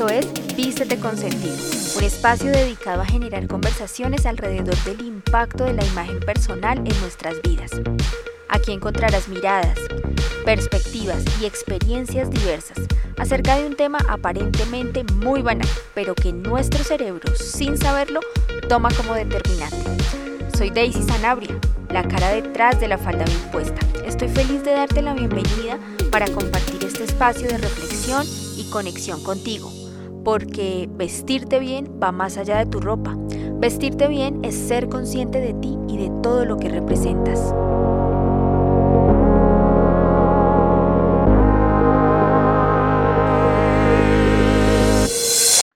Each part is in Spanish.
Esto es Vístete con Sentido, un espacio dedicado a generar conversaciones alrededor del impacto de la imagen personal en nuestras vidas. Aquí encontrarás miradas, perspectivas y experiencias diversas acerca de un tema aparentemente muy banal, pero que nuestro cerebro, sin saberlo, toma como determinante. Soy Daisy Sanabria, la cara detrás de la falda bien puesta. Estoy feliz de darte la bienvenida para compartir este espacio de reflexión y conexión contigo, porque vestirte bien va más allá de tu ropa. Vestirte bien es ser consciente de ti y de todo lo que representas.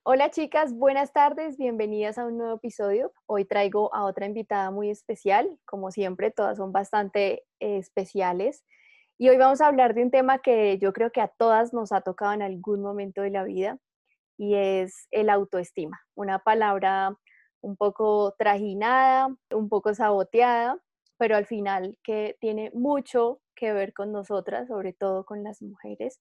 Hola chicas, buenas tardes, bienvenidas a un nuevo episodio. Hoy traigo a otra invitada muy especial, como siempre, todas son bastante eh, especiales. Y hoy vamos a hablar de un tema que yo creo que a todas nos ha tocado en algún momento de la vida y es el autoestima, una palabra un poco trajinada, un poco saboteada, pero al final que tiene mucho que ver con nosotras, sobre todo con las mujeres,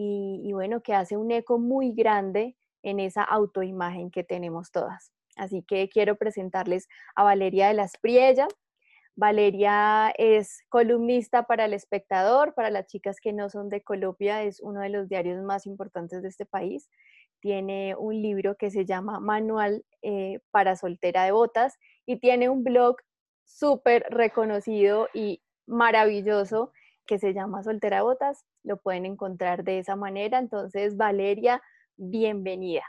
y, bueno, que hace un eco muy grande en esa autoimagen que tenemos todas. Así que quiero presentarles a Valeria de las Priella. Valeria es columnista para El Espectador, para las chicas que no son de Colombia, es uno de los diarios más importantes de este país. Tiene un libro que se llama Manual eh, para Soltera de Botas y tiene un blog súper reconocido y maravilloso que se llama Soltera de Botas. Lo pueden encontrar de esa manera. Entonces, Valeria, bienvenida.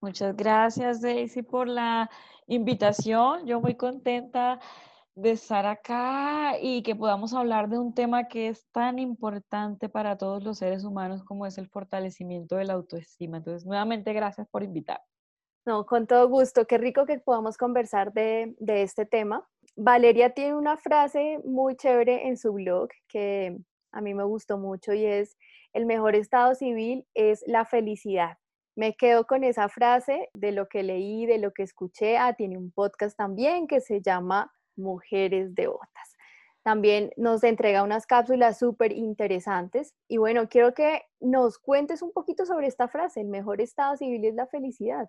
Muchas gracias, Daisy, por la invitación. Yo muy contenta de estar acá y que podamos hablar de un tema que es tan importante para todos los seres humanos como es el fortalecimiento de la autoestima. Entonces, nuevamente, gracias por invitar. No, con todo gusto. Qué rico que podamos conversar de, de este tema. Valeria tiene una frase muy chévere en su blog que a mí me gustó mucho y es, el mejor estado civil es la felicidad. Me quedo con esa frase de lo que leí, de lo que escuché. Ah, tiene un podcast también que se llama Mujeres Devotas. También nos entrega unas cápsulas súper interesantes. Y bueno, quiero que nos cuentes un poquito sobre esta frase, el mejor estado civil es la felicidad.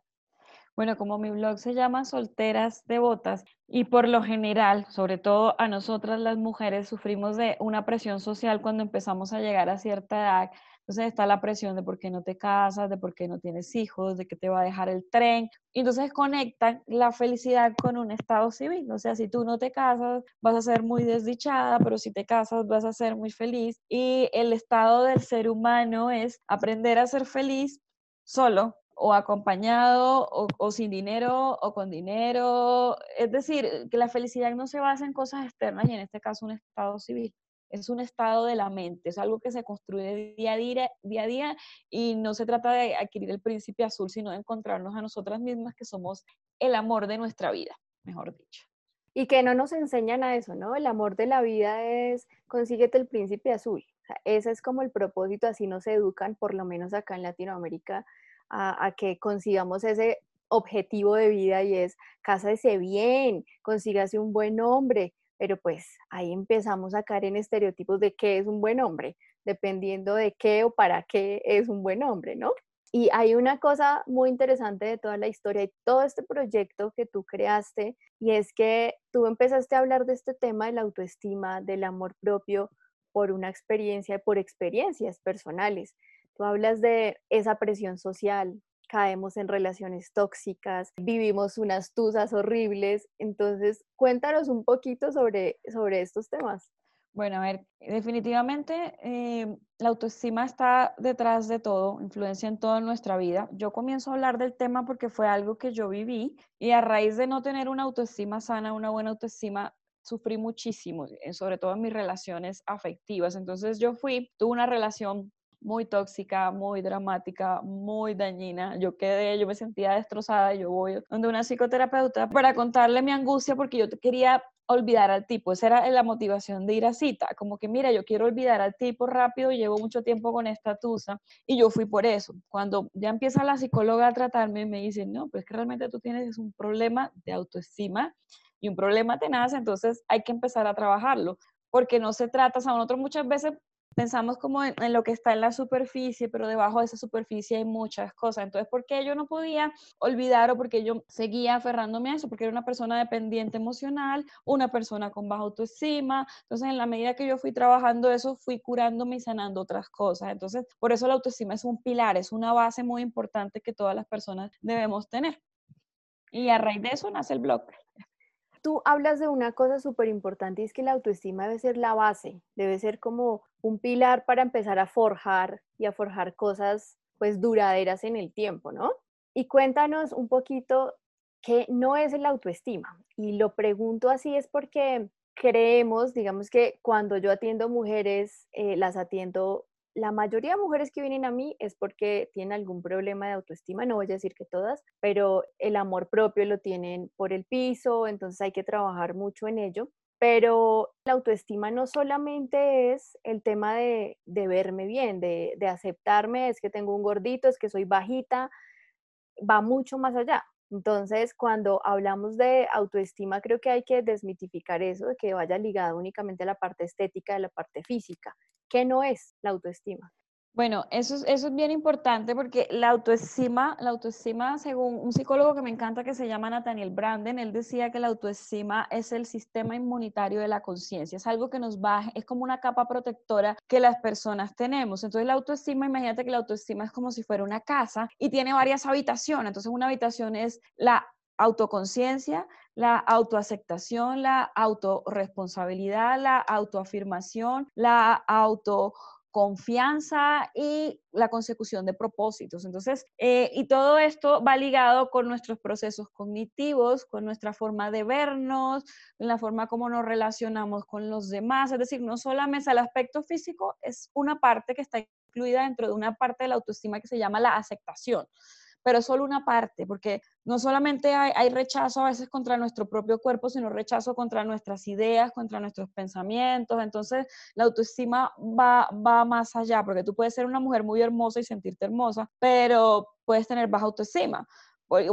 Bueno, como mi blog se llama Solteras Devotas y por lo general, sobre todo a nosotras las mujeres, sufrimos de una presión social cuando empezamos a llegar a cierta edad entonces está la presión de por qué no te casas, de por qué no tienes hijos, de que te va a dejar el tren. Y entonces conectan la felicidad con un estado civil. O sea, si tú no te casas, vas a ser muy desdichada, pero si te casas, vas a ser muy feliz. Y el estado del ser humano es aprender a ser feliz solo, o acompañado o, o, sin dinero o con dinero. Es decir, que la felicidad no se basa en cosas externas y en este caso un estado civil es un estado de la mente, es algo que se construye día a día, día a día y no se trata de adquirir el príncipe azul, sino de encontrarnos a nosotras mismas que somos el amor de nuestra vida, mejor dicho. Y que no nos enseñan a eso, ¿no? El amor de la vida es consíguete el príncipe azul. ese es como el propósito, así nos educan, por lo menos acá en Latinoamérica, a, a que consigamos ese objetivo de vida y es cásese bien, consígase un buen hombre, pero pues ahí empezamos a caer en estereotipos de qué es un buen hombre, dependiendo de qué o para qué es un buen hombre, ¿no? Y hay una cosa muy interesante de toda la historia y todo este proyecto que tú creaste, y es que tú empezaste a hablar de este tema de la autoestima, del amor propio, por una experiencia, por experiencias personales. Tú hablas de esa presión social, caemos en relaciones tóxicas, vivimos unas tusas horribles. Entonces, cuéntanos un poquito sobre, sobre estos temas. Bueno, a ver, definitivamente eh, la autoestima está detrás de todo, influencia en toda nuestra vida. Yo comienzo a hablar del tema porque fue algo que yo viví y a raíz de no tener una autoestima sana, una buena autoestima, sufrí muchísimo, eh, sobre todo en mis relaciones afectivas. Entonces yo fui, tuve una relación muy tóxica, muy dramática, muy dañina. Yo quedé, yo me sentía destrozada, yo voy donde una psicoterapeuta para contarle mi angustia porque yo quería olvidar al tipo. Esa era la motivación de ir a cita. Como que, mira, yo quiero olvidar al tipo rápido, llevo mucho tiempo con esta tusa y yo fui por eso. Cuando ya empieza la psicóloga a tratarme, me dice, no, pues que realmente tú tienes un problema de autoestima y un problema tenaz, entonces hay que empezar a trabajarlo. Porque no se trata, o sea, nosotros muchas veces pensamos como en, lo que está en la superficie, pero debajo de esa superficie hay muchas cosas. Entonces, ¿por qué yo no podía olvidar o porque yo seguía aferrándome a eso? Porque era una persona dependiente emocional, una persona con baja autoestima. Entonces, en la medida que yo fui trabajando eso, fui curándome y sanando otras cosas. Entonces, por eso la autoestima es un pilar, es una base muy importante que todas las personas debemos tener. Y a raíz de eso nace el blog tú hablas de una cosa súper importante y es que la autoestima debe ser la base, debe ser como un pilar para empezar a forjar y a forjar cosas pues duraderas en el tiempo, ¿no? Y cuéntanos un poquito qué no es la autoestima. Y lo pregunto así es porque creemos, digamos que cuando yo atiendo mujeres, eh, las atiendo la mayoría de mujeres que vienen a mí es porque tienen algún problema de autoestima, no voy a decir que todas, pero el amor propio lo tienen por el piso, entonces hay que trabajar mucho en ello. Pero la autoestima no solamente es el tema de, verme bien, de, aceptarme, es que tengo un gordito, es que soy bajita, va mucho más allá. Entonces, cuando hablamos de autoestima, creo que hay que desmitificar eso, de que vaya ligado únicamente a la parte estética, a la parte física. ¿Qué no es la autoestima? Bueno, eso es, eso es bien importante porque la autoestima, la autoestima, según un psicólogo que me encanta que se llama Nathaniel Branden, él decía que la autoestima es el sistema inmunitario de la conciencia, es algo que nos baja, es como una capa protectora que las personas tenemos. Entonces la autoestima, imagínate que la autoestima es como si fuera una casa y tiene varias habitaciones. Entonces una habitación es la autoconciencia, la autoaceptación, la autorresponsabilidad, la autoafirmación, la autoconfianza y la consecución de propósitos. Entonces, eh, y todo esto va ligado con nuestros procesos cognitivos, con nuestra forma de vernos, con la forma como nos relacionamos con los demás. Es decir, no solamente el aspecto físico es una parte que está incluida dentro de una parte de la autoestima que se llama la aceptación pero es solo una parte, porque no solamente hay, rechazo a veces contra nuestro propio cuerpo, sino rechazo contra nuestras ideas, contra nuestros pensamientos. Entonces, la autoestima va, va más allá, porque tú puedes ser una mujer muy hermosa y sentirte hermosa, pero puedes tener baja autoestima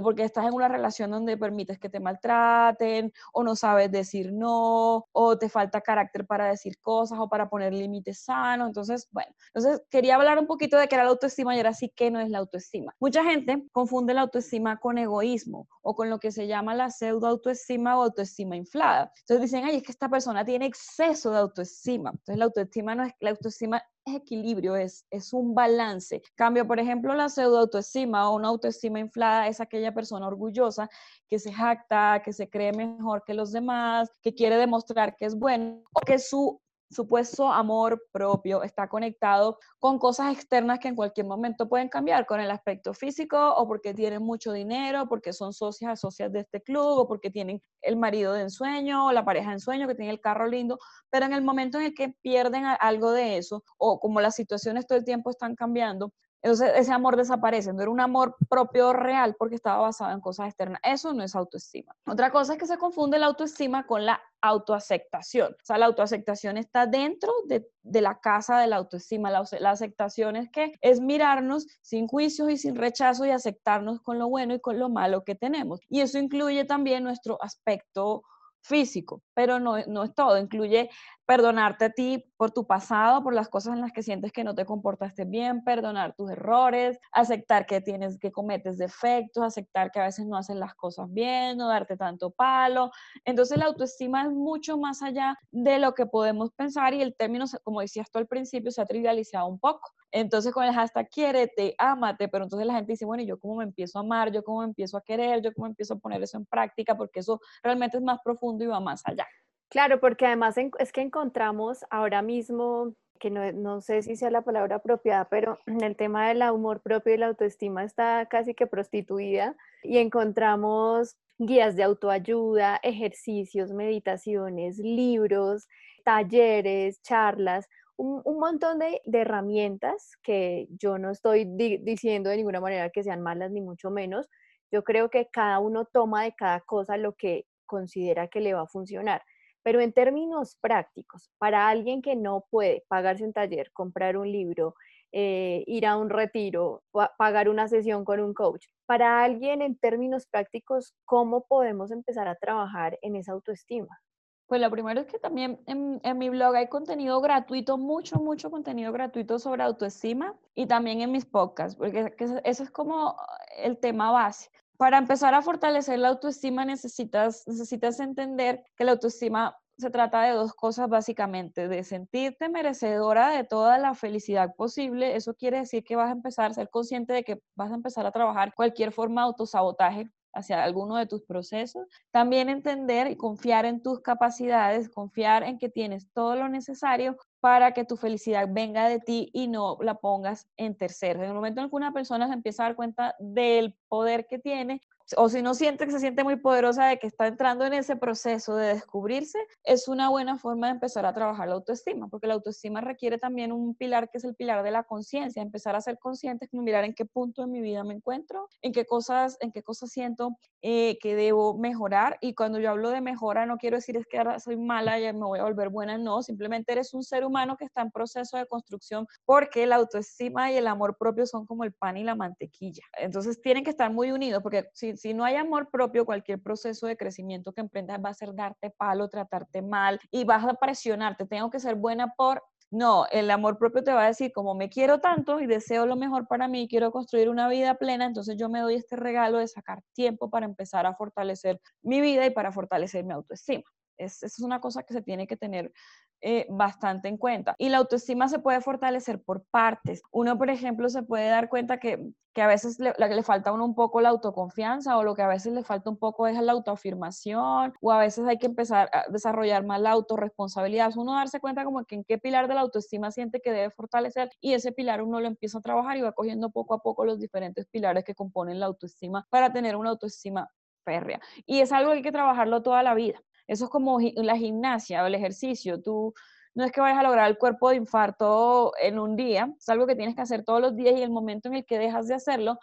porque estás en una relación donde permites que te maltraten, o no sabes decir no, o te falta carácter para decir cosas o para poner límites sanos. Entonces, bueno, entonces quería hablar un poquito de qué era la autoestima y ahora sí que no es la autoestima. Mucha gente confunde la autoestima con egoísmo o con lo que se llama la pseudo autoestima o autoestima inflada. Entonces dicen, ay, es que esta persona tiene exceso de autoestima. Entonces la autoestima no es, la autoestima equilibrio, es, es un balance. Cambio, por ejemplo, la pseudo autoestima o una autoestima inflada es aquella persona orgullosa que se jacta, que se cree mejor que los demás, que quiere demostrar que es bueno o que su supuesto amor propio está conectado con cosas externas que en cualquier momento pueden cambiar, con el aspecto físico o porque tienen mucho dinero, porque son socias, socias de este club o porque tienen el marido de ensueño o la pareja de ensueño que tiene el carro lindo, pero en el momento en el que pierden algo de eso o como las situaciones todo el tiempo están cambiando, entonces ese amor desaparece, no era un amor propio real porque estaba basado en cosas externas. Eso no es autoestima. Otra cosa es que se confunde la autoestima con la autoaceptación. O sea, la autoaceptación está dentro de, la casa de la autoestima. La, aceptación es que es mirarnos sin juicios y sin rechazo y aceptarnos con lo bueno y con lo malo que tenemos. Y eso incluye también nuestro aspecto físico, pero no, no es todo, incluye perdonarte a ti por tu pasado, por las cosas en las que sientes que no te comportaste bien, perdonar tus errores, aceptar que tienes que cometes defectos, aceptar que a veces no haces las cosas bien, no darte tanto palo. Entonces la autoestima es mucho más allá de lo que podemos pensar y el término, como decías tú al principio, se ha trivializado un poco. Entonces con el hashtag quiérete, ámate, pero entonces la gente dice, bueno, ¿y yo cómo me empiezo a amar? ¿Yo cómo me empiezo a querer? ¿Yo cómo empiezo a poner eso en práctica? Porque eso realmente es más profundo y va más allá. Claro, porque además es que encontramos ahora mismo, que no, sé si sea la palabra apropiada, pero en el tema del amor propio y la autoestima está casi que prostituida y encontramos guías de autoayuda, ejercicios, meditaciones, libros, talleres, charlas, un, montón de, herramientas que yo no estoy diciendo de ninguna manera que sean malas ni mucho menos. Yo creo que cada uno toma de cada cosa lo que considera que le va a funcionar. Pero en términos prácticos, para alguien que no puede pagarse un taller, comprar un libro, eh, ir a un retiro, pagar una sesión con un coach, para alguien en términos prácticos, ¿cómo podemos empezar a trabajar en esa autoestima? Pues lo primero es que también en, mi blog hay contenido gratuito, mucho, mucho contenido gratuito sobre autoestima y también en mis podcasts, porque eso es como el tema base. Para empezar a fortalecer la autoestima necesitas, necesitas entender que la autoestima se trata de dos cosas básicamente, de sentirte merecedora de toda la felicidad posible. Eso quiere decir que vas a empezar a ser consciente de que vas a empezar a trabajar cualquier forma de autosabotaje hacia alguno de tus procesos. También entender y confiar en tus capacidades, confiar en que tienes todo lo necesario para que tu felicidad venga de ti y no la pongas en terceros. En el momento en que una persona se empieza a dar cuenta del poder que tiene, o si no siente que se siente muy poderosa de que está entrando en ese proceso de descubrirse, es una buena forma de empezar a trabajar la autoestima, porque la autoestima requiere también un pilar que es el pilar de la conciencia, empezar a ser consciente, mirar en qué punto de mi vida me encuentro, en qué cosas, en qué cosas siento eh, que debo mejorar. Y cuando yo hablo de mejora, no quiero decir es que ahora soy mala y me voy a volver buena, no, simplemente eres un ser humano que está en proceso de construcción porque la autoestima y el amor propio son como el pan y la mantequilla. Entonces tienen que estar muy unidos, porque si si no hay amor propio, cualquier proceso de crecimiento que emprendas va a ser darte palo, tratarte mal y vas a presionarte. Tengo que ser buena por no, el amor propio te va a decir, como me quiero tanto y deseo lo mejor para mí, quiero construir una vida plena, entonces yo me doy este regalo de sacar tiempo para empezar a fortalecer mi vida y para fortalecer mi autoestima. Es, es una cosa que se tiene que tener eh, bastante en cuenta. Y la autoestima se puede fortalecer por partes. Uno, por ejemplo, se puede dar cuenta que, que a veces le, le falta a uno un poco la autoconfianza o lo que a veces le falta un poco es la autoafirmación o a veces hay que empezar a desarrollar más la autorresponsabilidad. Uno darse cuenta como que en qué pilar de la autoestima siente que debe fortalecer y ese pilar uno lo empieza a trabajar y va cogiendo poco a poco los diferentes pilares que componen la autoestima para tener una autoestima férrea. Y es algo que hay que trabajarlo toda la vida. Eso es como la gimnasia o el ejercicio. Tú no es que vayas a lograr el cuerpo de infarto en un día, es algo que tienes que hacer todos los días y el momento en el que dejas de hacerlo,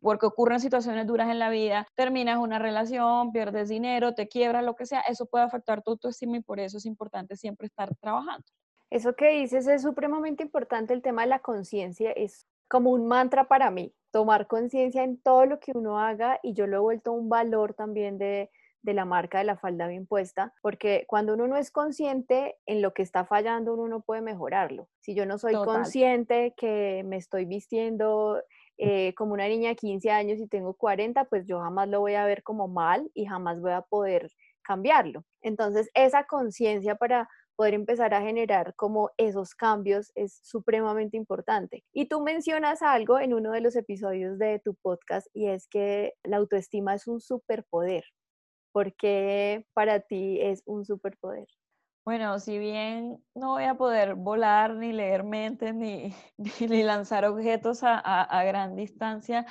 porque ocurren situaciones duras en la vida, terminas una relación, pierdes dinero, te quiebras, lo que sea, eso puede afectar tu autoestima y por eso es importante siempre estar trabajando. Eso que dices es supremamente importante, el tema de la conciencia es como un mantra para mí, tomar conciencia en todo lo que uno haga y yo lo he vuelto un valor también de, de la marca de la falda bien puesta, porque cuando uno no es consciente en lo que está fallando, uno no puede mejorarlo. Si yo no soy consciente que me estoy vistiendo eh, como una niña de 15 años y tengo 40, pues yo jamás lo voy a ver como mal y jamás voy a poder cambiarlo. Entonces, esa conciencia para poder empezar a generar como esos cambios es supremamente importante. Y tú mencionas algo en uno de los episodios de tu podcast y es que la autoestima es un superpoder. ¿Por qué para ti es un superpoder? Bueno, si bien no voy a poder volar, ni leer mentes, ni, ni lanzar objetos a, a gran distancia,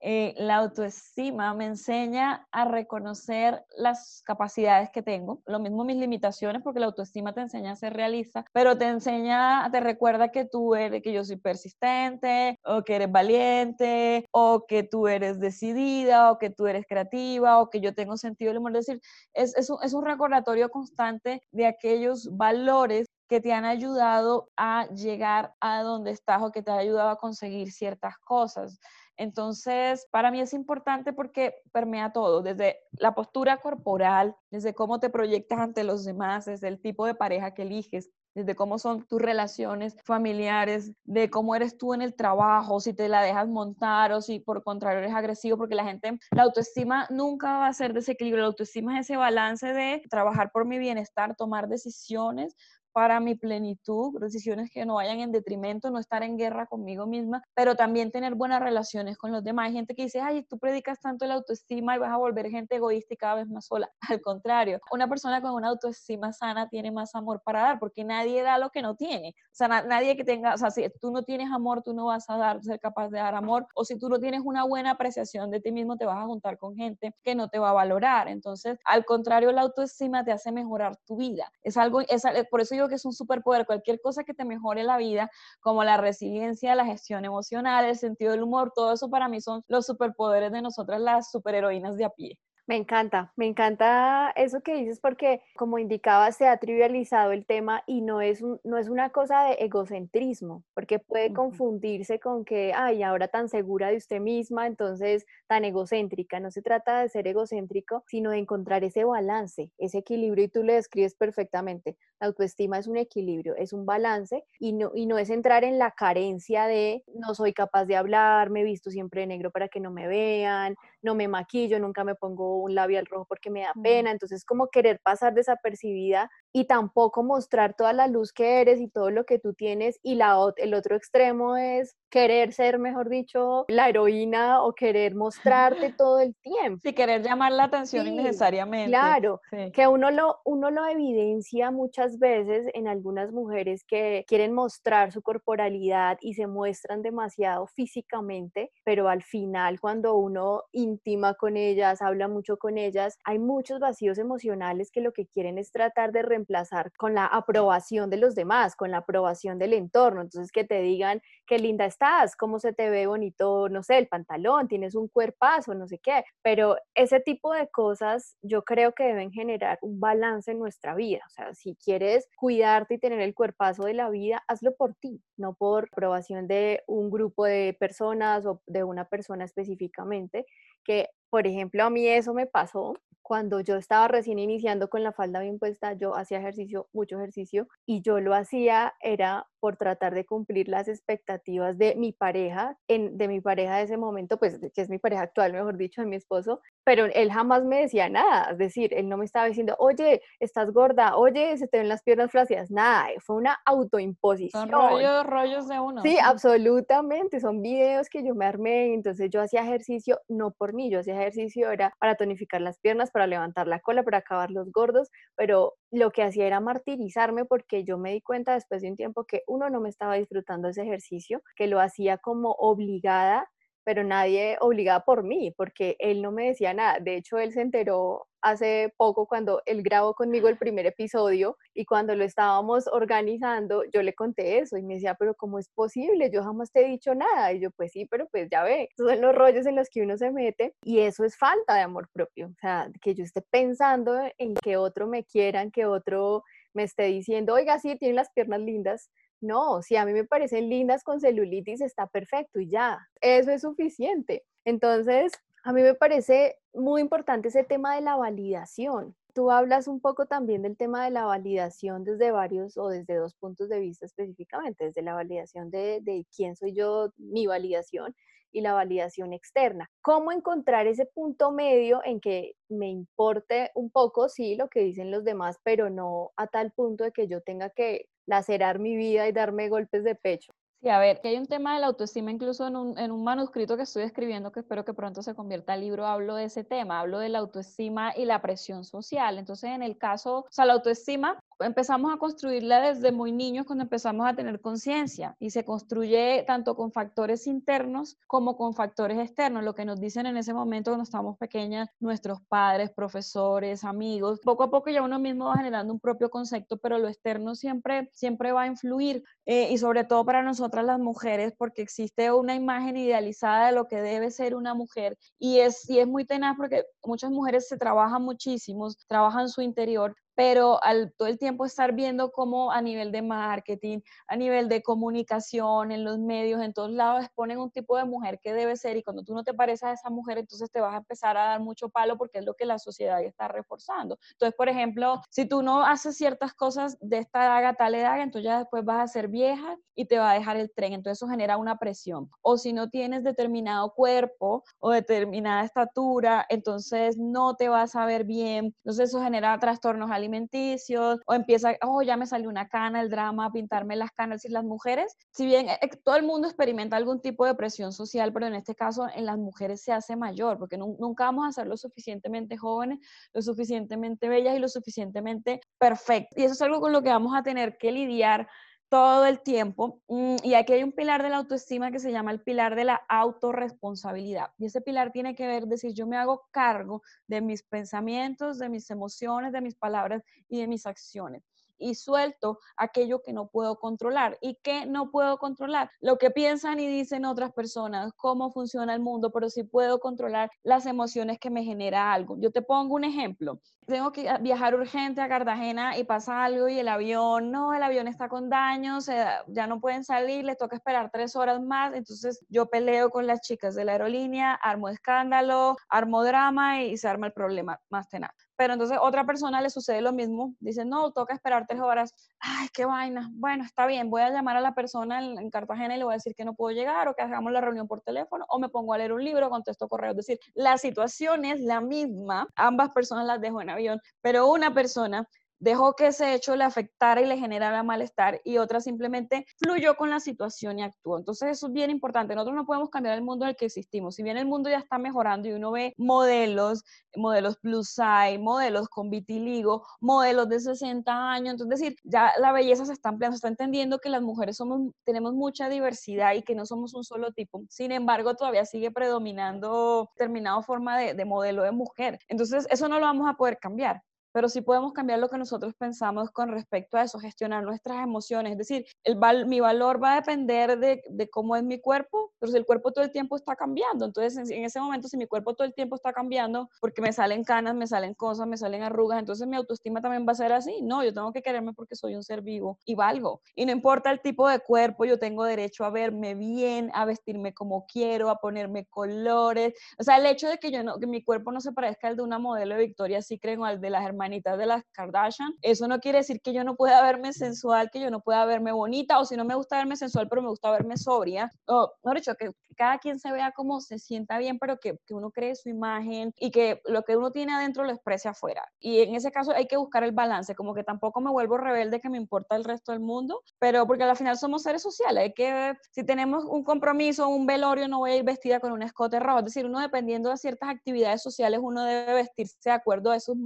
eh, la autoestima me enseña a reconocer las capacidades que tengo, lo mismo mis limitaciones, porque la autoestima te enseña a ser realista, pero te enseña, te recuerda que tú eres, que yo soy persistente, o que eres valiente, o que tú eres decidida, o que tú eres creativa, o que yo tengo sentido del humor. Es decir, es, un, es un recordatorio constante de aquellos valores que te han ayudado a llegar a donde estás o que te han ayudado a conseguir ciertas cosas. Entonces, para mí es importante porque permea todo, desde la postura corporal, desde cómo te proyectas ante los demás, desde el tipo de pareja que eliges, desde cómo son tus relaciones familiares, de cómo eres tú en el trabajo, si te la dejas montar o si por contrario eres agresivo, porque la gente, la autoestima nunca va a ser desequilibrio, la autoestima es ese balance de trabajar por mi bienestar, tomar decisiones para mi plenitud, decisiones que no vayan en detrimento, no estar en guerra conmigo misma, pero también tener buenas relaciones con los demás. Hay gente que dice, ay, tú predicas tanto la autoestima y vas a volver gente egoísta y cada vez más sola. Al contrario, una persona con una autoestima sana tiene más amor para dar, porque nadie da lo que no tiene. O sea, nadie que tenga, o sea, si tú no tienes amor, tú no vas a dar, ser capaz de dar amor, o si tú no tienes una buena apreciación de ti mismo, te vas a juntar con gente que no te va a valorar. Entonces, al contrario, la autoestima te hace mejorar tu vida. Es algo, es, por eso yo que es un superpoder. Cualquier cosa que te mejore la vida, como la resiliencia, la gestión emocional, el sentido del humor, todo eso para mí son los superpoderes de nosotras, las superheroínas de a pie. Me encanta, me encanta eso que dices porque como indicaba se ha trivializado el tema y no es, no es una cosa de egocentrismo, porque puede confundirse con que, ay, ahora tan segura de usted misma, entonces tan egocéntrica. No se trata de ser egocéntrico, sino de encontrar ese balance, ese equilibrio y tú lo describes perfectamente. La autoestima es un equilibrio, es un balance y no, y no es entrar en la carencia de no soy capaz de hablar, me visto siempre de negro para que no me vean, no me maquillo, nunca me pongo un labial rojo porque me da pena, entonces como querer pasar desapercibida y tampoco mostrar toda la luz que eres y todo lo que tú tienes y la, el otro extremo es querer ser, mejor dicho, la heroína o querer mostrarte todo el tiempo. Sí, querer llamar la atención innecesariamente. Claro, que uno lo, uno lo evidencia muchas veces en algunas mujeres que quieren mostrar su corporalidad y se muestran demasiado físicamente, pero al final cuando uno intima con ellas, habla mucho con ellas, hay muchos vacíos emocionales que lo que quieren es tratar de reemplazar con la aprobación de los demás, con la aprobación del entorno. Entonces que te digan qué linda estás, cómo se te ve bonito, no sé, el pantalón, tienes un cuerpazo, no sé qué, pero ese tipo de cosas yo creo que deben generar un balance en nuestra vida. O sea, si quieres cuidarte y tener el cuerpazo de la vida, hazlo por ti, no por aprobación de un grupo de personas o de una persona específicamente, que por ejemplo a mí eso me pasó cuando yo estaba recién iniciando con la falda bien puesta, yo hacía ejercicio, mucho ejercicio, y yo lo hacía era por tratar de cumplir las expectativas de mi pareja, en, de mi pareja de ese momento, pues que es mi pareja actual, mejor dicho, de mi esposo, pero él jamás me decía nada, es decir, él no me estaba diciendo, oye, estás gorda, oye, se te ven las piernas flácidas, nada, fue una autoimposición. Son rollos, rollos de uno. Sí, absolutamente, son videos que yo me armé, entonces yo hacía ejercicio no por mí, yo hacía ejercicio era para tonificar las piernas, para levantar la cola, para acabar los gordos, pero lo que hacía era martirizarme porque yo me di cuenta después de un tiempo que uno no me estaba disfrutando ese ejercicio, que lo hacía como obligada pero nadie obligaba por mí, porque él no me decía nada. De hecho, él se enteró hace poco cuando él grabó conmigo el primer episodio y cuando lo estábamos organizando, yo le conté eso y me decía, pero ¿cómo es posible? Yo jamás te he dicho nada. Y yo, pues sí, pero pues ya ve, esos son los rollos en los que uno se mete y eso es falta de amor propio. O sea, que yo esté pensando en que otro me quiera, en que otro me esté diciendo, oiga, sí, tiene las piernas lindas, no, si a mí me parecen lindas con celulitis, está perfecto y ya, eso es suficiente. Entonces, a mí me parece muy importante ese tema de la validación. Tú hablas un poco también del tema de la validación desde varios o desde dos puntos de vista específicamente, desde la validación de, quién soy yo, mi validación, y la validación externa. ¿Cómo encontrar ese punto medio en que me importe un poco, sí, lo que dicen los demás, pero no a tal punto de que yo tenga que lacerar mi vida y darme golpes de pecho? Sí, a ver, que hay un tema de la autoestima, incluso en un, en un, manuscrito que estoy escribiendo, que espero que pronto se convierta en libro, hablo de ese tema, hablo de la autoestima y la presión social. Entonces, en el caso, o sea, la autoestima empezamos a construirla desde muy niños cuando empezamos a tener conciencia y se construye tanto con factores internos como con factores externos, lo que nos dicen en ese momento cuando estamos pequeñas nuestros padres, profesores, amigos. Poco a poco ya uno mismo va generando un propio concepto, pero lo externo siempre, siempre va a influir eh, y sobre todo para nosotras las mujeres porque existe una imagen idealizada de lo que debe ser una mujer y es, y es muy tenaz porque muchas mujeres se trabajan muchísimo, trabajan su interior, pero al todo el tiempo estar viendo cómo a nivel de marketing, a nivel de comunicación, en los medios, en todos lados, exponen un tipo de mujer que debe ser y cuando tú no te pareces a esa mujer, entonces te vas a empezar a dar mucho palo porque es lo que la sociedad está reforzando. Entonces, por ejemplo, si tú no haces ciertas cosas de esta edad a tal edad, entonces ya después vas a ser vieja y te va a dejar el tren, entonces eso genera una presión. O si no tienes determinado cuerpo o determinada estatura, entonces no te vas a ver bien, entonces eso genera trastornos alimentarios alimenticios, o empieza, oh, ya me salió una cana, el drama, pintarme las canas. Y las mujeres, si bien eh, todo el mundo experimenta algún tipo de presión social, pero en este caso en las mujeres se hace mayor, porque nunca vamos a ser lo suficientemente jóvenes, lo suficientemente bellas y lo suficientemente perfectas. Y eso es algo con lo que vamos a tener que lidiar todo el tiempo. Mm, y aquí hay un pilar de la autoestima que se llama el pilar de la autorresponsabilidad. Y ese pilar tiene que ver, decir, yo me hago cargo de mis pensamientos, de mis emociones, de mis palabras y de mis acciones. y suelto aquello que no puedo controlar. ¿Y qué no puedo controlar? Lo que piensan y dicen otras personas, cómo funciona el mundo, pero sí puedo controlar las emociones que me genera algo. Yo te pongo un ejemplo. Tengo que viajar urgente a Cartagena y pasa algo y el avión, no, el avión está con daños, ya no pueden salir, les toca esperar tres horas más. Entonces yo peleo con las chicas de la aerolínea, armo escándalo, armo drama y se arma el problema más tenaz. Pero entonces otra persona le sucede lo mismo, dice, no, toca esperar tres horas, ay, qué vaina, bueno, está bien, voy a llamar a la persona en, Cartagena y le voy a decir que no puedo llegar o que hagamos la reunión por teléfono o me pongo a leer un libro, contesto correo, es decir, la situación es la misma, ambas personas las dejo en avión, pero una persona dejó que ese hecho le afectara y le generara malestar y otra simplemente fluyó con la situación y actuó. Entonces eso es bien importante. Nosotros no podemos cambiar el mundo en el que existimos. Si bien el mundo ya está mejorando y uno ve modelos, modelos plus size, modelos con vitiligo, modelos de 60 años, entonces decir, ya la belleza se está ampliando, se está entendiendo que las mujeres somos, tenemos mucha diversidad y que no somos un solo tipo. Sin embargo, todavía sigue predominando determinada forma de, de modelo de mujer. Entonces eso no lo vamos a poder cambiar pero sí podemos cambiar lo que nosotros pensamos con respecto a eso, gestionar nuestras emociones. Es decir, el mi valor va a depender de, de, cómo es mi cuerpo, pero si el cuerpo todo el tiempo está cambiando, entonces en, ese momento si mi cuerpo todo el tiempo está cambiando, porque me salen canas, me salen cosas, me salen arrugas, entonces mi autoestima también va a ser así. No, yo tengo que quererme porque soy un ser vivo y valgo. Y no importa el tipo de cuerpo, yo tengo derecho a verme bien, a vestirme como quiero, a ponerme colores. O sea, el hecho de que yo que mi cuerpo no se parezca al de una modelo de Victoria Secret o al de las hermanas de las Kardashian, eso no quiere decir que yo no pueda verme sensual, que yo no pueda verme bonita, o si no me gusta verme sensual, pero me gusta verme sobria, o mejor dicho, que cada quien se vea como se sienta bien, pero que, que uno cree su imagen y que lo que uno tiene adentro lo exprese afuera. Y en ese caso hay que buscar el balance, como que tampoco me vuelvo rebelde que me importa el resto del mundo, pero porque al final somos seres sociales, hay que, si tenemos un compromiso, un velorio, no voy a ir vestida con un escote rojo, es decir, uno dependiendo de ciertas actividades sociales, uno debe vestirse de acuerdo a esos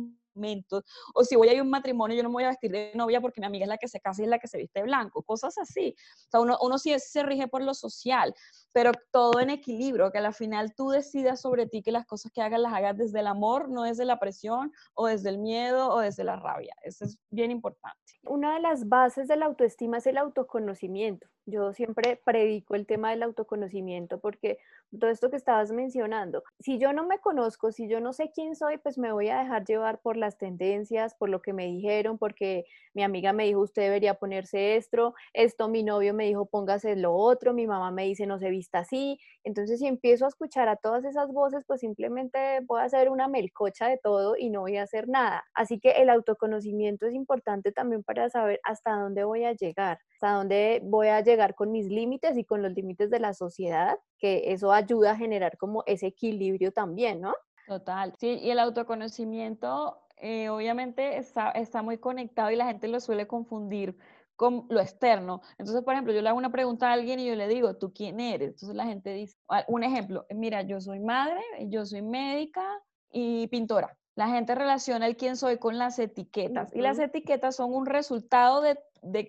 o si voy a ir a un matrimonio, yo no me voy a vestir de novia porque mi amiga es la que se casa y es la que se viste blanco, cosas así. O sea, uno, uno sí se rige por lo social, pero todo en equilibrio, que al final tú decidas sobre ti que las cosas que hagas las hagas desde el amor, no desde la presión o desde el miedo o desde la rabia. Eso es bien importante. Una de las bases de la autoestima es el autoconocimiento. Yo siempre predico el tema del autoconocimiento porque todo esto que estabas mencionando, si yo no me conozco, si yo no sé quién soy, pues me voy a dejar llevar por las tendencias, por lo que me dijeron, porque mi amiga me dijo, usted debería ponerse esto, esto mi novio me dijo, póngase lo otro, mi mamá me dice, no se vista así. Entonces, si empiezo a escuchar a todas esas voces, pues simplemente voy a hacer una melcocha de todo y no voy a hacer nada. Así que el autoconocimiento es importante también para saber hasta dónde voy a llegar, hasta dónde voy a llegar con mis límites y con los límites de la sociedad, que eso ayuda a generar como ese equilibrio también, ¿no? Total. Sí, y el autoconocimiento eh, obviamente está, está muy conectado y la gente lo suele confundir con lo externo. Entonces, por ejemplo, yo le hago una pregunta a alguien y yo le digo, ¿tú quién eres? Entonces la gente dice, ah, un ejemplo, mira, yo soy madre, yo soy médica y pintora. La gente relaciona el quién soy con las etiquetas y las etiquetas son un resultado de, de,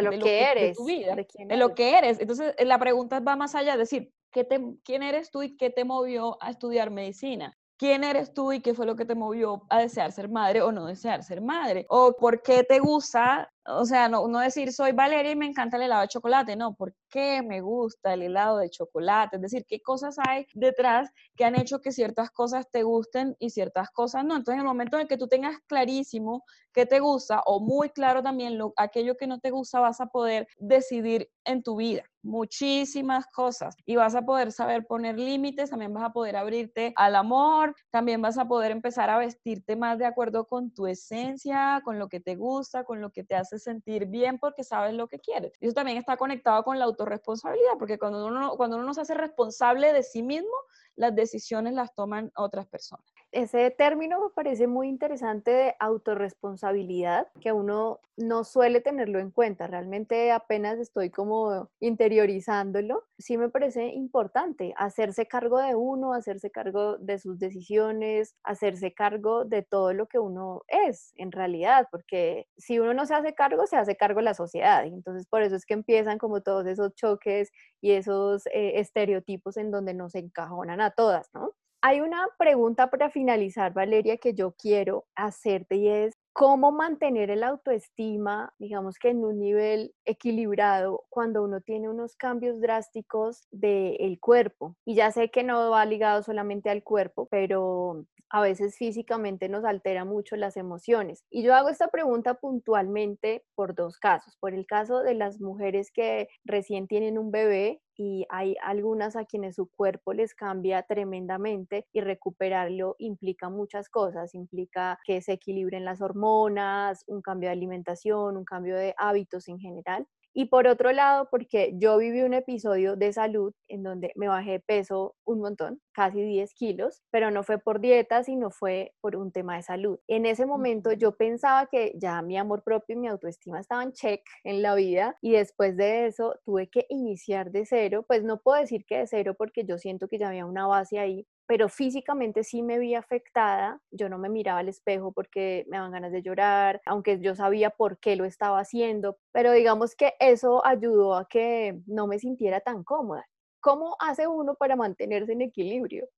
lo, que, eres, de tu vida, de, lo que eres. Entonces, la pregunta va más allá, de decir, ¿qué te, ¿quién eres tú y qué te movió a estudiar medicina? Quién eres tú y qué fue lo que te movió a desear ser madre o no desear ser madre, o por qué te gusta o sea, no, no decir soy Valeria y me encanta el helado de chocolate, no, ¿por qué me gusta el helado de chocolate? Es decir, ¿qué cosas hay detrás que han hecho que ciertas cosas te gusten y ciertas cosas no? Entonces, en el momento en el que tú tengas clarísimo qué te gusta o muy claro también lo, aquello que no te gusta, vas a poder decidir en tu vida muchísimas cosas y vas a poder saber poner límites, también vas a poder abrirte al amor, también vas a poder empezar a vestirte más de acuerdo con tu esencia, con lo que te gusta, con lo que te hace sentir bien porque sabes lo que quieres. Y eso también está conectado con la autorresponsabilidad, porque cuando uno, cuando uno no se hace responsable de sí mismo, las decisiones las toman otras personas ese término me parece muy interesante de autorresponsabilidad, que uno no suele tenerlo en cuenta. Realmente apenas estoy como interiorizándolo. Sí me parece importante hacerse cargo de uno, hacerse cargo de sus decisiones, hacerse cargo de todo lo que uno es en realidad, porque si uno no se hace cargo, se hace cargo la sociedad. Entonces por eso es que empiezan como todos esos choques y esos eh, estereotipos en donde nos encajonan a todas, ¿no? Hay una pregunta para finalizar, Valeria, que yo quiero hacerte y es, cómo mantener el autoestima, digamos que en un nivel equilibrado cuando uno tiene unos cambios drásticos del cuerpo. Y ya sé que no va ligado solamente al cuerpo, pero a veces físicamente nos altera mucho las emociones. Y yo hago esta pregunta puntualmente por dos casos. Por el caso de las mujeres que recién tienen un bebé y hay algunas a quienes su cuerpo les cambia tremendamente y recuperarlo implica muchas cosas, implica que se equilibren las hormonas, un cambio de alimentación, un cambio de hábitos en general. Y por otro lado, porque yo viví un episodio de salud en donde me bajé peso un montón, casi 10 kilos, pero no fue por dieta, sino fue por un tema de salud. En ese momento yo pensaba que ya mi amor propio y mi autoestima estaban check en la vida y después de eso tuve que iniciar de cero, pues no puedo decir que de cero porque yo siento que ya había una base ahí, pero físicamente sí me vi afectada. Yo no me miraba al espejo porque me daban ganas de llorar, aunque yo sabía por qué lo estaba haciendo, pero digamos que eso ayudó a que no me sintiera tan cómoda. ¿Cómo hace uno para mantenerse en equilibrio?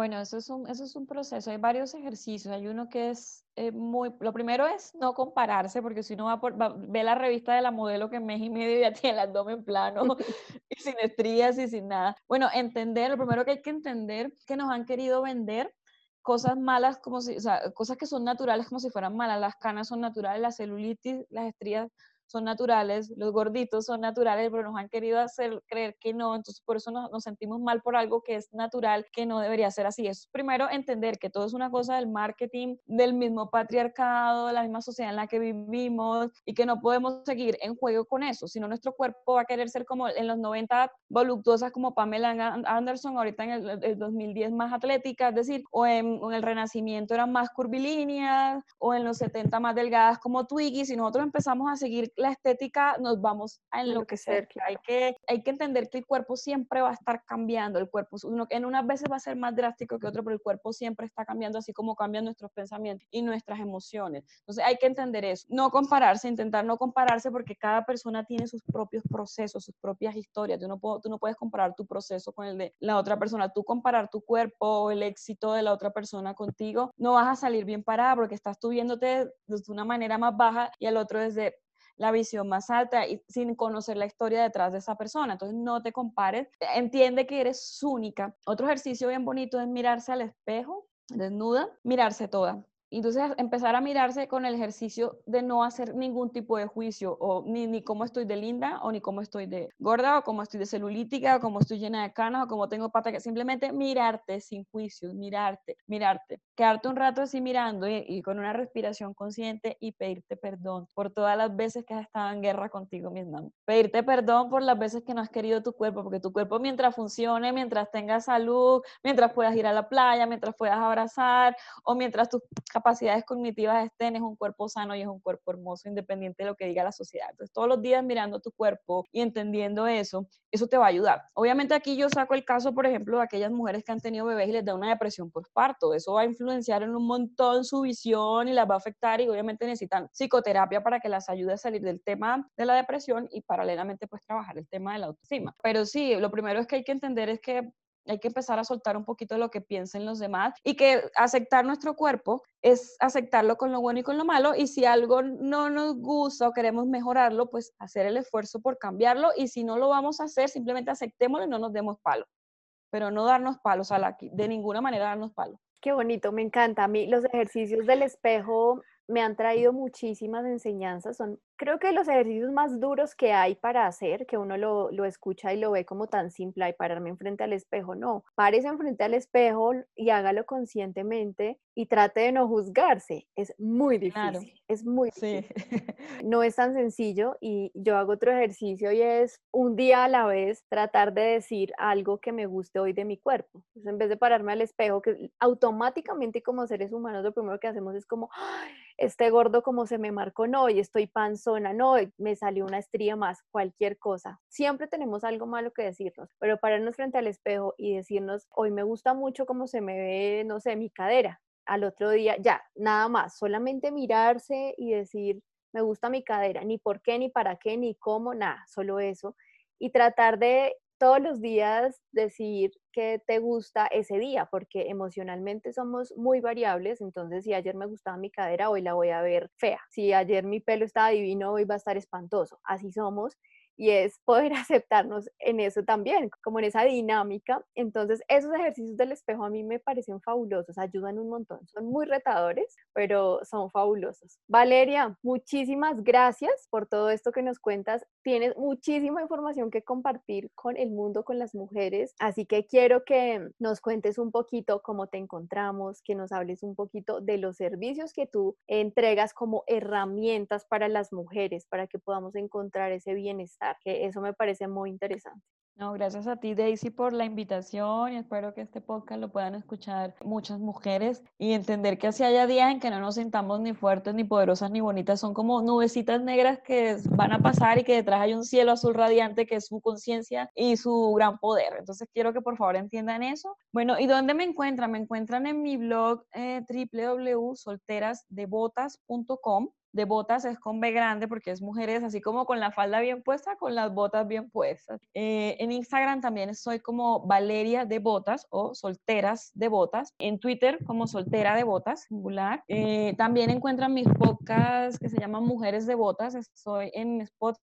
Bueno, eso es un, eso es un proceso. Hay varios ejercicios. Hay uno que es eh, muy... Lo primero es no compararse, porque si uno va, por, ve la revista de la modelo que en mes y medio ya tiene el abdomen plano y sin estrías y sin nada. Bueno, entender, lo primero que hay que entender que nos han querido vender cosas malas como si, o sea, cosas que son naturales como si fueran malas. Las canas son naturales, la celulitis, las estrías son naturales, los gorditos son naturales, pero nos han querido hacer creer que no, entonces por eso nos, sentimos mal por algo que es natural, que no debería ser así. Es primero entender que todo es una cosa del marketing, del mismo patriarcado, de la misma sociedad en la que vivimos y que no podemos seguir en juego con eso, sino nuestro cuerpo va a querer ser como en los 90 voluptuosas como Pamela Anderson, ahorita en el, 2010 más atlética, es decir, o en, el Renacimiento eran más curvilíneas, o en los 70 más delgadas como Twiggy, si nosotros empezamos a seguir la estética nos vamos a enloquecer. Hay, que, hay que entender que el cuerpo siempre va a estar cambiando. El cuerpo uno, en unas veces va a ser más drástico que otro, pero el cuerpo siempre está cambiando, así como cambian nuestros pensamientos y nuestras emociones. Entonces hay que entender eso. No compararse, intentar no compararse porque cada persona tiene sus propios procesos, sus propias historias. Tú no, tú no puedes comparar tu proceso con el de la otra persona. Tú comparar tu cuerpo o el éxito de la otra persona contigo, no vas a salir bien parada porque estás tú viéndote desde una manera más baja y el otro desde la visión más alta y sin conocer la historia detrás de esa persona. Entonces no te compares, entiende que eres única. Otro ejercicio bien bonito es mirarse al espejo, desnuda, mirarse toda. Entonces, empezar a mirarse con el ejercicio de no hacer ningún tipo de juicio, o ni, ni cómo estoy de linda, o ni cómo estoy de gorda, o cómo estoy de celulítica, o cómo estoy llena de canas, o cómo tengo pata, simplemente mirarte sin juicios, mirarte, mirarte. Quedarte un rato así mirando y, y, con una respiración consciente y pedirte perdón por todas las veces que has estado en guerra contigo misma. Pedirte perdón por las veces que no has querido tu cuerpo, porque tu cuerpo mientras funcione, mientras tengas salud, mientras puedas ir a la playa, mientras puedas abrazar, o mientras tus capacidades cognitivas estén, es un cuerpo sano y es un cuerpo hermoso, independiente de lo que diga la sociedad. Entonces, todos los días mirando tu cuerpo y entendiendo eso, eso te va a ayudar. Obviamente aquí yo saco el caso, por ejemplo, de aquellas mujeres que han tenido bebés y les da una depresión por parto. Eso va a influenciar en un montón su visión y las va a afectar y obviamente necesitan psicoterapia para que las ayude a salir del tema de la depresión y paralelamente pues trabajar el tema de la autoestima. Pero sí, lo primero es que hay que entender es que hay que empezar a soltar un poquito lo que piensen los demás y que aceptar nuestro cuerpo es aceptarlo con lo bueno y con lo malo y si algo no nos gusta o queremos mejorarlo, pues hacer el esfuerzo por cambiarlo y si no lo vamos a hacer, simplemente aceptémoslo y no nos demos palo, pero no darnos palos a la, de ninguna manera darnos palos. Qué bonito, me encanta. A mí los ejercicios del espejo me han traído muchísimas enseñanzas. Son, creo que los ejercicios más duros que hay para hacer, que uno lo, lo escucha y lo ve como tan simple, y pararme enfrente al espejo. No, párese enfrente al espejo y hágalo conscientemente y trate de no juzgarse. Es muy difícil, es muy difícil. No es tan sencillo y yo hago otro ejercicio y es un día a la vez tratar de decir algo que me guste hoy de mi cuerpo. en vez de pararme al espejo, que automáticamente como seres humanos lo primero que hacemos es como, este gordo como se me marcó, no, y estoy no, me salió una estría más, cualquier cosa. Siempre tenemos algo malo que decirnos, pero pararnos frente al espejo y decirnos, hoy me gusta mucho cómo se me ve, no sé, mi cadera, al otro día, ya, nada más, solamente mirarse y decir, me gusta mi cadera, ni por qué, ni para qué, ni cómo, nada, solo eso. Y tratar de todos los días decir que te gusta ese día, porque emocionalmente somos muy variables, entonces si ayer me gustaba mi cadera, hoy la voy a ver fea, si ayer mi pelo estaba divino, hoy va a estar espantoso, así somos y es poder aceptarnos en eso también, como en esa dinámica. Entonces, esos ejercicios del espejo a mí me parecen fabulosos, ayudan un montón, son muy retadores, pero son fabulosos. Valeria, muchísimas gracias por todo esto que nos cuentas. Tienes muchísima información que compartir con el mundo, con las mujeres, así que quiero que nos cuentes un poquito cómo te encontramos, que nos hables un poquito de los servicios que tú entregas como herramientas para las mujeres, para que podamos encontrar ese bienestar que eso me parece muy interesante. No, gracias a ti, Daisy, por la invitación y espero que este podcast lo puedan escuchar muchas mujeres y entender que así haya días en que no nos sintamos ni fuertes, ni poderosas, ni bonitas, son como nubecitas negras que van a pasar y que detrás hay un cielo azul radiante que es su conciencia y su gran poder. Entonces quiero que por favor entiendan eso. Bueno, ¿y dónde me encuentran? Me encuentran en mi blog eh, www.solterasdebotas.com de botas es con B grande porque es mujeres así como con la falda bien puesta, con las botas bien puestas. Eh, en Instagram también soy como Valeria de Botas o Solteras de Botas. En Twitter como Soltera de Botas, singular. Eh, también encuentran mis podcasts que se llaman Mujeres de Botas. Estoy en Spotify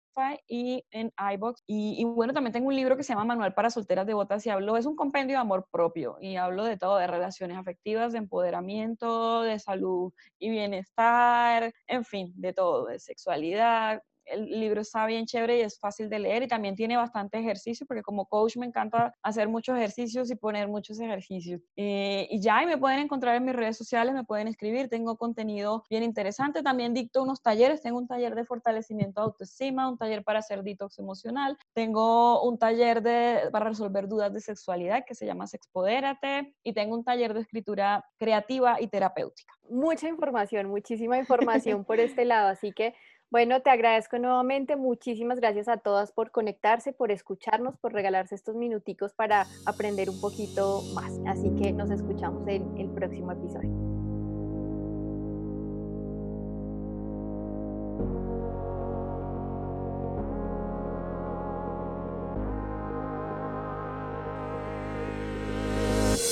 y en iBox. Y, bueno, también tengo un libro que se llama Manual para solteras devotas y hablo, es un compendio de amor propio y hablo de todo, de relaciones afectivas, de empoderamiento, de salud y bienestar, en fin, de todo, de sexualidad, el libro está bien chévere y es fácil de leer y también tiene bastante ejercicio porque como coach me encanta hacer muchos ejercicios y poner muchos ejercicios. Eh, y ya, y me pueden encontrar en mis redes sociales, me pueden escribir, tengo contenido bien interesante. También dicto unos talleres, tengo un taller de fortalecimiento de autoestima, un taller para hacer detox emocional, tengo un taller de, para resolver dudas de sexualidad que se llama Sexpodérate y tengo un taller de escritura creativa y terapéutica. Mucha información, muchísima información por este lado, así que bueno, te agradezco nuevamente. Muchísimas gracias a todas por conectarse, por escucharnos, por regalarse estos minuticos para aprender un poquito más. Así que nos escuchamos en el próximo episodio.